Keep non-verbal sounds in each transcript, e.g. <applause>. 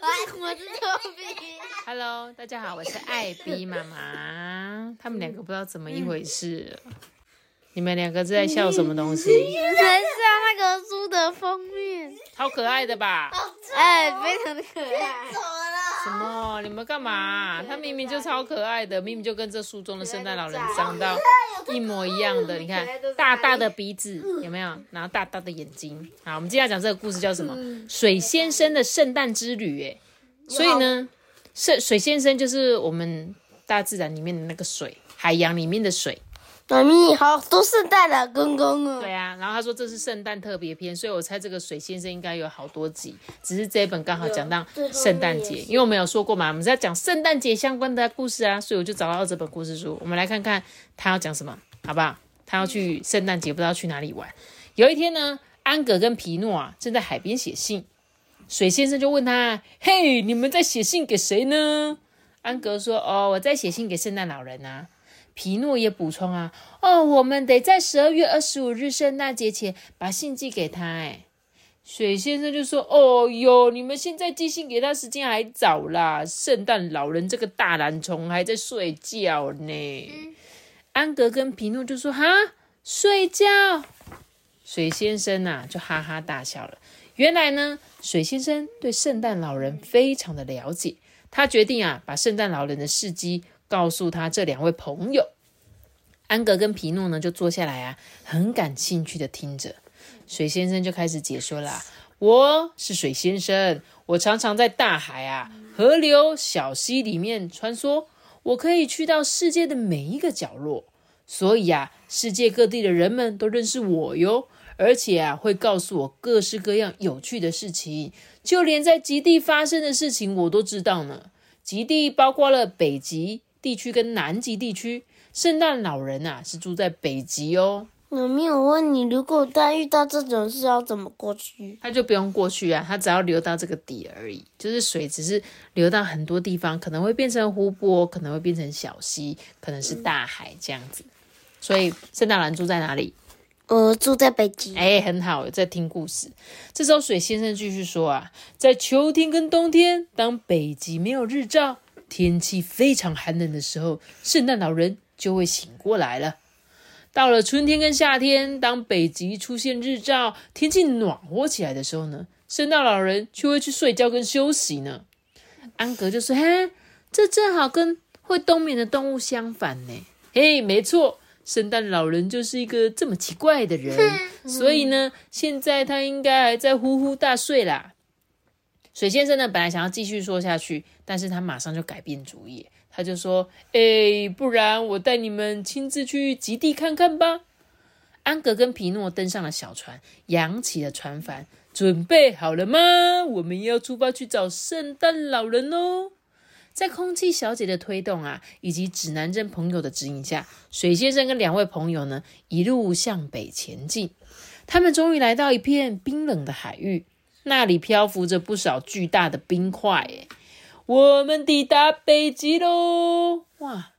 我 <laughs> 我是托比。Hello，大家好，我是艾比 <laughs> 妈妈。他们两个不知道怎么一回事了，你们两个在笑什么东西？很像那个书的封面，超可爱的吧？哎，非常的可爱。什么？你们干嘛？他明明就超可爱的，明明就跟这书中的圣诞老人长到一模一样的。<laughs> 你看，大大的鼻子有没有？然后大大的眼睛。好，我们接下来讲这个故事叫什么？水先生的圣诞之旅。哎，所以呢，水水先生就是我们大自然里面的那个水，海洋里面的水。妈咪，好多圣诞老公公哦。对啊，然后他说这是圣诞特别篇，所以我猜这个水先生应该有好多集，只是这一本刚好讲到圣诞节，因为我们有说过嘛，我们是要讲圣诞节相关的故事啊，所以我就找到这本故事书，我们来看看他要讲什么，好不好？他要去圣诞节，不知道去哪里玩。有一天呢，安格跟皮诺啊正在海边写信，水先生就问他：“嘿，你们在写信给谁呢？”安格说：“哦，我在写信给圣诞老人啊。”皮诺也补充啊，哦，我们得在十二月二十五日圣诞节前把信寄给他。哎，水先生就说：“哦哟，你们现在寄信给他时间还早啦，圣诞老人这个大懒虫还在睡觉呢。安格跟皮诺就说：“哈，睡觉。”水先生呐、就哈哈大笑了。原来呢，水先生对圣诞老人非常的了解，他决定啊，把圣诞老人的事迹告诉他这两位朋友。安格跟皮诺呢，就坐下来啊，很感兴趣的听着。水先生就开始解说啦：“我是水先生，我常常在大海啊、河流、小溪里面穿梭，我可以去到世界的每一个角落，所以啊，世界各地的人们都认识我哟。而且啊，会告诉我各式各样有趣的事情，就连在极地发生的事情我都知道呢。极地包括了北极地区跟南极地区。圣诞老人啊，是住在北极哦。有没有问你，如果他遇到这种事要怎么过去？他就不用过去啊，他只要流到这个底而已，就是水只是流到很多地方，可能会变成湖泊，可能会变成小溪，可能是大海这样子。所以圣诞老人住在哪里？呃住在北极。哎，很好，有在听故事。这时候水先生继续说啊，在秋天跟冬天，当北极没有日照，天气非常寒冷的时候，圣诞老人就会醒过来了。到了春天跟夏天，当北极出现日照，天气暖和起来的时候呢，圣诞老人却会去睡觉跟休息呢。安格就说：“嘿，这正好跟会冬眠的动物相反呢。”嘿，没错，圣诞老人就是一个这么奇怪的人，<laughs> 所以呢，现在他应该还在呼呼大睡啦。水先生呢，本来想要继续说下去，但是他马上就改变主意。他就说：“哎，不然我带你们亲自去极地看看吧。”安格跟皮诺登上了小船，扬起了船帆，准备好了吗？我们要出发去找圣诞老人哦！在空气小姐的推动啊，以及指南针朋友的指引下，水先生跟两位朋友呢，一路向北前进。他们终于来到一片冰冷的海域，那里漂浮着不少巨大的冰块。哎，我们抵达北极喽！哇，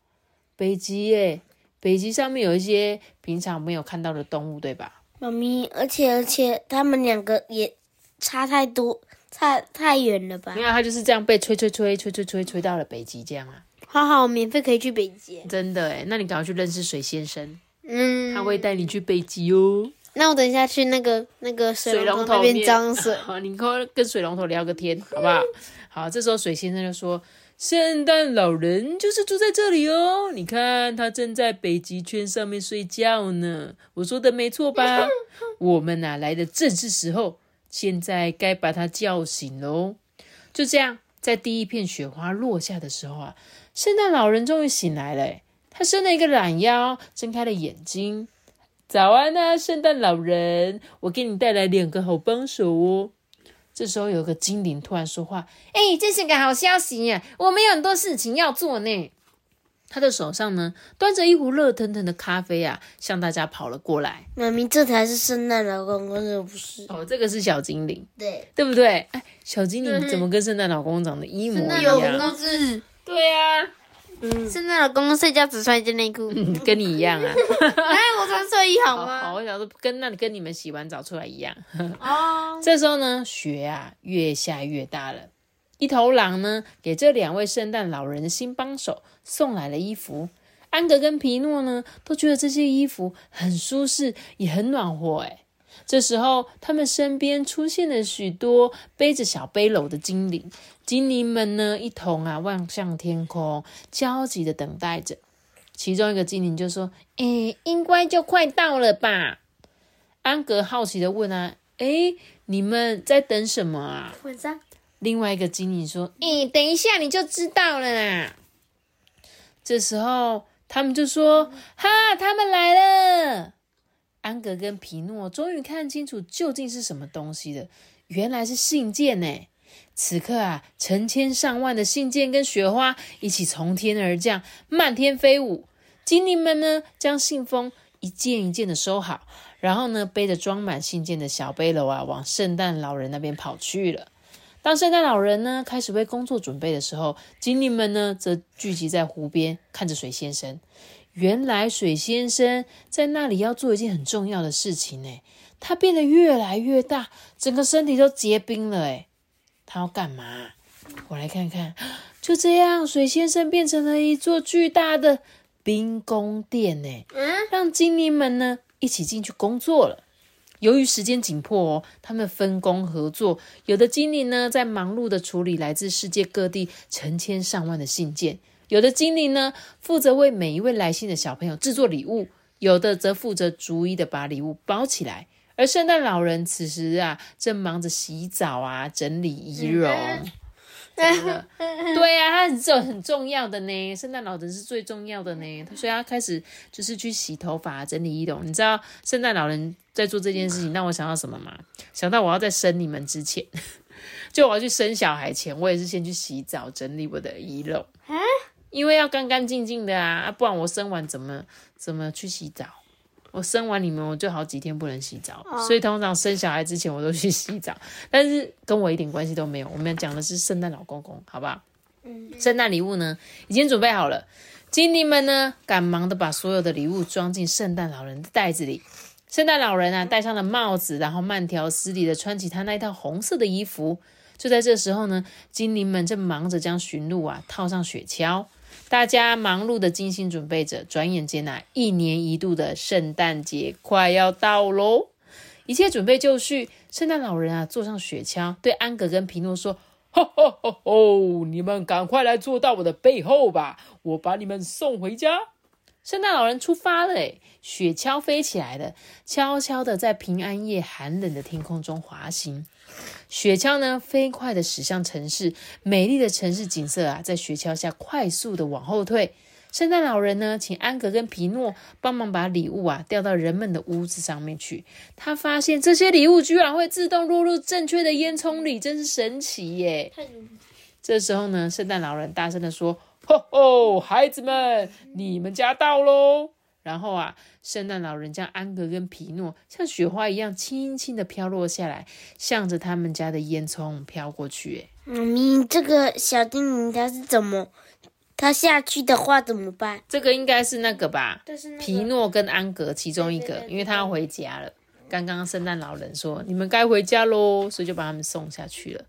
北极耶！北极上面有一些平常没有看到的动物，对吧？妈咪，而且而且他们两个也差太多，差太远了吧没？有，它就是这样被吹吹吹吹吹吹吹到了北极，这样啊，好好，免费可以去北极。真的哎，那你赶快去认识水先生，嗯，他会带你去北极哦。那我等一下去那个那个水水龙头那边面装水。<laughs> 好，你跟跟水龙头聊个天，好不好？好，这时候水先生就说：“圣诞老人就是住在这里哦，你看他正在北极圈上面睡觉呢。我说的没错吧？<laughs> 我们哪、来的正是时候，现在该把他叫醒喽。”就这样，在第一片雪花落下的时候啊，圣诞老人终于醒来了。他伸了一个懒腰，睁开了眼睛。早安啊，圣诞老人！我给你带来两个好帮手哦。这时候有个精灵突然说话：“哎，这是个好消息呀！我们有很多事情要做呢。”他的手上呢端着一壶热腾腾的咖啡啊，向大家跑了过来。妈咪，这才是圣诞老公公，这不是？哦，这个是小精灵，对，对不对？哎，小精灵怎么跟圣诞老公公长得一模一样？是，对呀，圣诞老公公睡觉只穿一件内裤，<laughs> 跟你一样啊。<laughs> 哎，我穿睡衣好好，吗？我想说跟那跟你们洗完澡出来一样。哦，<laughs> 这时候呢，雪啊越下越大了。一头狼呢，给这两位圣诞老人的新帮手送来了衣服。安格跟皮诺呢，都觉得这些衣服很舒适，也很暖和。哎，这时候他们身边出现了许多背着小背篓的精灵，精灵们呢，一同啊望向天空，焦急的等待着。其中一个精灵就说：“诶，应该就快到了吧？”安格好奇的问啊：“诶，你们在等什么啊？”晚上另外一个精灵说：“诶，等一下你就知道了啦。”这时候他们就说：“哈，他们来了！”安格跟皮诺终于看清楚究竟是什么东西了，原来是信件呢。此刻啊，成千上万的信件跟雪花一起从天而降，漫天飞舞。精灵们呢，将信封一件一件的收好，然后呢，背着装满信件的小背篓啊，往圣诞老人那边跑去了。当圣诞老人呢开始为工作准备的时候，精灵们呢则聚集在湖边，看着水先生。原来水先生在那里要做一件很重要的事情呢。他变得越来越大，整个身体都结冰了。哎他要干嘛？我来看看。<gasps> 就这样，水先生变成了一座巨大的冰宫殿呢，让精灵们呢一起进去工作了。由于时间紧迫哦，他们分工合作。有的精灵呢，在忙碌的处理来自世界各地成千上万的信件；有的精灵呢，负责为每一位来信的小朋友制作礼物；有的则负责逐一的把礼物包起来。而圣诞老人此时啊，正忙着洗澡啊，整理仪容。怎么了？对呀、他很重很重要的呢，圣诞老人是最重要的呢，所 <laughs> 以他开始就是去洗头发、整理仪容。你知道圣诞老人在做这件事情，让我想到什么吗？想到我要在生你们之前，<laughs> 就我要去生小孩前，我也是先去洗澡、整理我的仪容，因为要干干净净的啊，啊不然我生完怎么怎么去洗澡？我生完你们，我就好几天不能洗澡，所以通常生小孩之前我都去洗澡，但是跟我一点关系都没有。我们讲的是圣诞老公公，好不好？圣诞礼物呢已经准备好了，精灵们呢赶忙的把所有的礼物装进圣诞老人的袋子里。圣诞老人啊戴上了帽子，然后慢条斯理的穿起他那一套红色的衣服。就在这时候呢，精灵们正忙着将驯鹿啊套上雪橇。大家忙碌的精心准备着，转眼间呐、一年一度的圣诞节快要到喽！一切准备就绪，圣诞老人啊坐上雪橇，对安格跟皮诺说：“吼吼吼吼！你们赶快来坐到我的背后吧，我把你们送回家。”圣诞老人出发了，诶，雪橇飞起来了，悄悄的在平安夜寒冷的天空中滑行。雪橇呢，飞快的驶向城市，美丽的城市景色啊，在雪橇下快速的往后退。圣诞老人呢，请安格跟皮诺帮忙把礼物啊掉到人们的屋子上面去。他发现这些礼物居然会自动落入正确的烟囱里，真是神奇耶！这时候呢，圣诞老人大声的说：“吼吼，孩子们，你们家到喽！”然后啊，圣诞老人将安格跟皮诺像雪花一样轻轻的飘落下来，向着他们家的烟囱飘过去。哎，妈咪，这个小精灵他是怎么？他下去的话怎么办？这个应该是那个吧？就是皮诺跟安格其中一个，因为他要回家了。刚刚圣诞老人说：“你们该回家喽。”所以就把他们送下去了。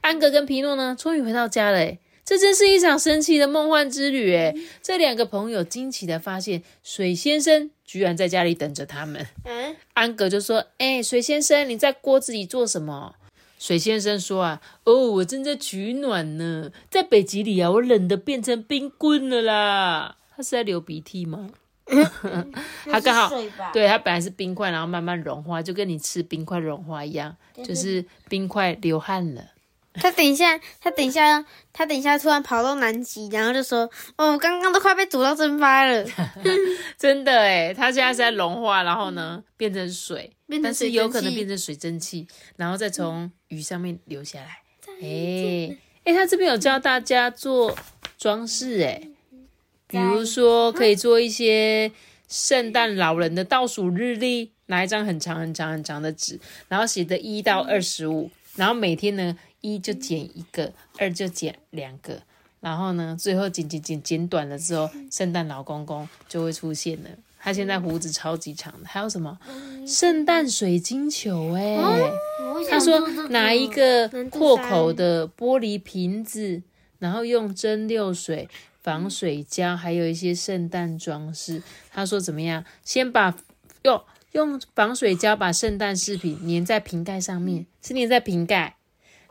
安格跟皮诺呢，终于回到家了。哎，这真是一场神奇的梦幻之旅。哎，这两个朋友惊奇的发现，水先生居然在家里等着他们。嗯，安格就说：“哎、水先生，你在锅子里做什么？”水先生说：“啊，哦，我正在取暖呢。在北极里啊，我冷的变成冰棍了啦。”他是在流鼻涕吗？<laughs> 他刚好？对，他本来是冰块，然后慢慢融化，就跟你吃冰块融化一样，就是冰块流汗了。他等一下，他等一下，他等一下突然跑到南极，然后就说：“哦，刚刚都快被煮到蒸发了。<laughs> 真的哎，他现在是在融化，然后呢变成水，<laughs> 但是有可能变成水蒸气，然后再从雨上面流下来。哎哎，他这边有教大家做装饰哎，比如说可以做一些圣诞老人的倒数日历，拿一张很长很长很长的纸，然后写的一到二十五，然后每天呢一就剪一个，二就剪两个。然后呢，最后剪剪剪剪短了之后，圣诞老公公就会出现了。他现在胡子超级长的，还有什么圣诞水晶球、欸？哎、他说拿一个阔口的玻璃瓶子，然后用蒸馏水、防水胶，还有一些圣诞装饰。他说怎么样？先把用用防水胶把圣诞饰品粘在瓶盖上面，是粘在瓶盖。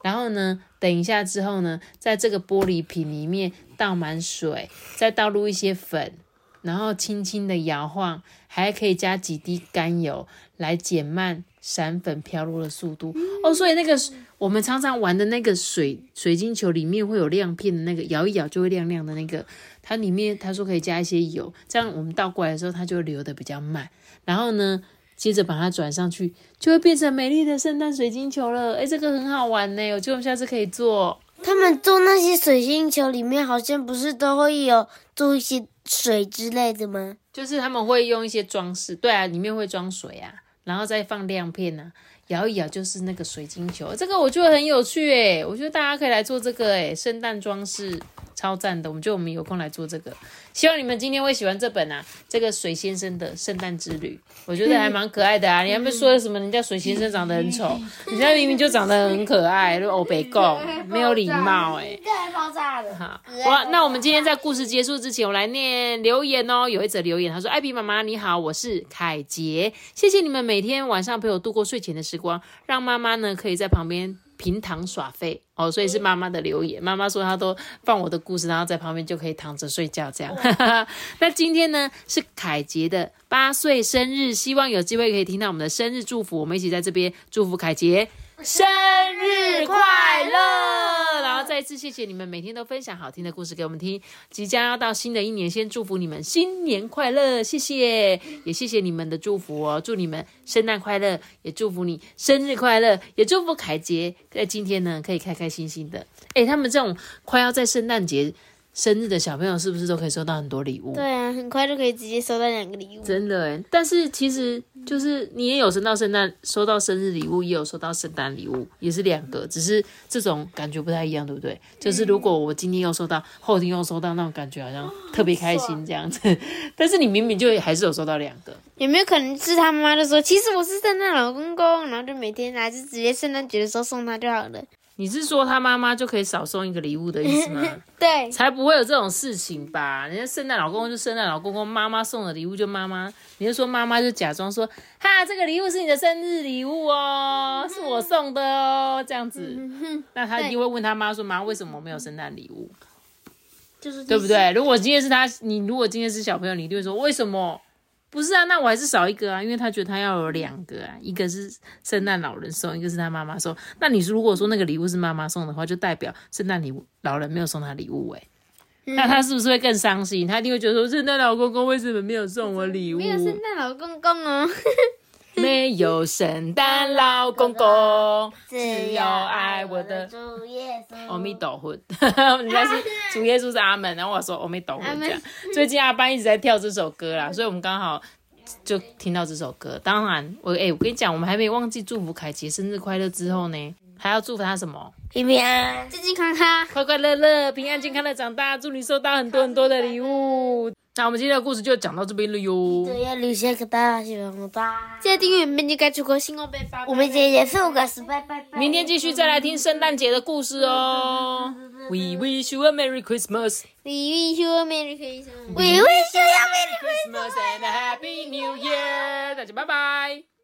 然后呢，等一下之后呢，在这个玻璃瓶里面倒满水，再倒入一些粉，然后轻轻的摇晃，还可以加几滴甘油来减慢闪粉飘落的速度。哦，所以那个我们常常玩的那个水水晶球里面会有亮片的那个，摇一摇就会亮亮的那个，它里面他说可以加一些油，这样我们倒过来的时候它就流的比较慢。然后呢，接着把它转上去，就会变成美丽的圣诞水晶球了。哎，这个很好玩呢，我觉得我们下次可以做。他们做那些水晶球里面，好像不是都会有做一些水之类的吗？就是他们会用一些装饰，对啊，里面会装水啊，然后再放亮片啊，摇一摇就是那个水晶球。这个我觉得很有趣诶，我觉得大家可以来做这个诶，圣诞装饰超赞的。我们就我们有空来做这个，希望你们今天会喜欢这本啊，这个水先生的圣诞之旅，我觉得还蛮可爱的啊。你还没说什么，人家水先生长得很丑，人家明明就长得很可爱，都欧北贡，没有礼貌诶。这还爆炸了！好，哇，那我们今天在故事结束之前，我来念留言哦。有一则留言，他说：“艾比妈妈你好，我是凯杰，谢谢你们每天晚上陪我度过睡前的时光，让妈妈呢可以在旁边平躺耍废哦。”所以是妈妈的留言，妈妈说她都放我的故事，然后在旁边就可以躺着睡觉这样。<laughs> 那今天呢是凯杰的八岁生日，希望有机会可以听到我们的生日祝福，我们一起在这边祝福凯杰。生日快乐！然后再一次谢谢你们每天都分享好听的故事给我们听。即将要到新的一年，先祝福你们新年快乐，谢谢，也谢谢你们的祝福哦，祝你们圣诞快乐，也祝福你生日快乐，也祝福凯杰在今天呢可以开开心心的。诶，他们这种快要在圣诞节生日的小朋友，是不是都可以收到很多礼物？对啊，很快就可以直接收到两个礼物。真的哎，但是其实就是你也有收到圣诞，收到生日礼物，也有收到圣诞礼物，也是两个，只是这种感觉不太一样，对不对？就是如果我今天又收到，后天又收到，那种感觉好像特别开心这样子。<laughs> 但是你明明就还是有收到两个，有没有可能是他妈妈就说，其实我是圣诞老公公，然后就每天来，就直接圣诞节的时候送他就好了。你是说他妈妈就可以少送一个礼物的意思吗？<laughs> 对，才不会有这种事情吧？人家圣诞老公公就圣诞老公公，妈妈送的礼物就妈妈，你就说妈妈就假装说，哈，这个礼物是你的生日礼物哦，是我送的哦，这样子，<laughs> 那他一定会问他妈说，妈，为什么我没有圣诞礼物？就是对不对？如果今天是他，你如果今天是小朋友，你一定会说为什么？不是啊，那我还是少一个啊，因为他觉得他要有两个啊，一个是圣诞老人送，一个是他妈妈送。那你如果说那个礼物是妈妈送的话，就代表圣诞礼物老人没有送他礼物哎、那他是不是会更伤心？他一定会觉得说，圣诞老公公为什么没有送我礼物？没有圣诞老公公哦。没有圣诞老公公，只有爱我的主耶稣。阿弥陀佛，<laughs> 人家是 <laughs> 主耶稣是阿门，然后我说阿弥陀佛这样。最近阿班一直在跳这首歌啦，所以我们刚好就听到这首歌。当然，我哎、我跟你讲，我们还没忘记祝福凯杰生日快乐之后呢，还要祝福他什么？平平安，健健康康，快快乐乐、平安健康的长大，祝你收到很多很多的礼物。那我们今天的故事就讲到这边了哟。这要留下个大喜欢吧。记得订阅明天该出国新哦，拜拜。我们今天也是五个十拜拜拜。明天继续再来听圣诞节的故事哦。We wish you a Merry Christmas. We wish you a Merry Christmas. We wish you a Merry Christmas and a Happy New Year. 大家拜拜。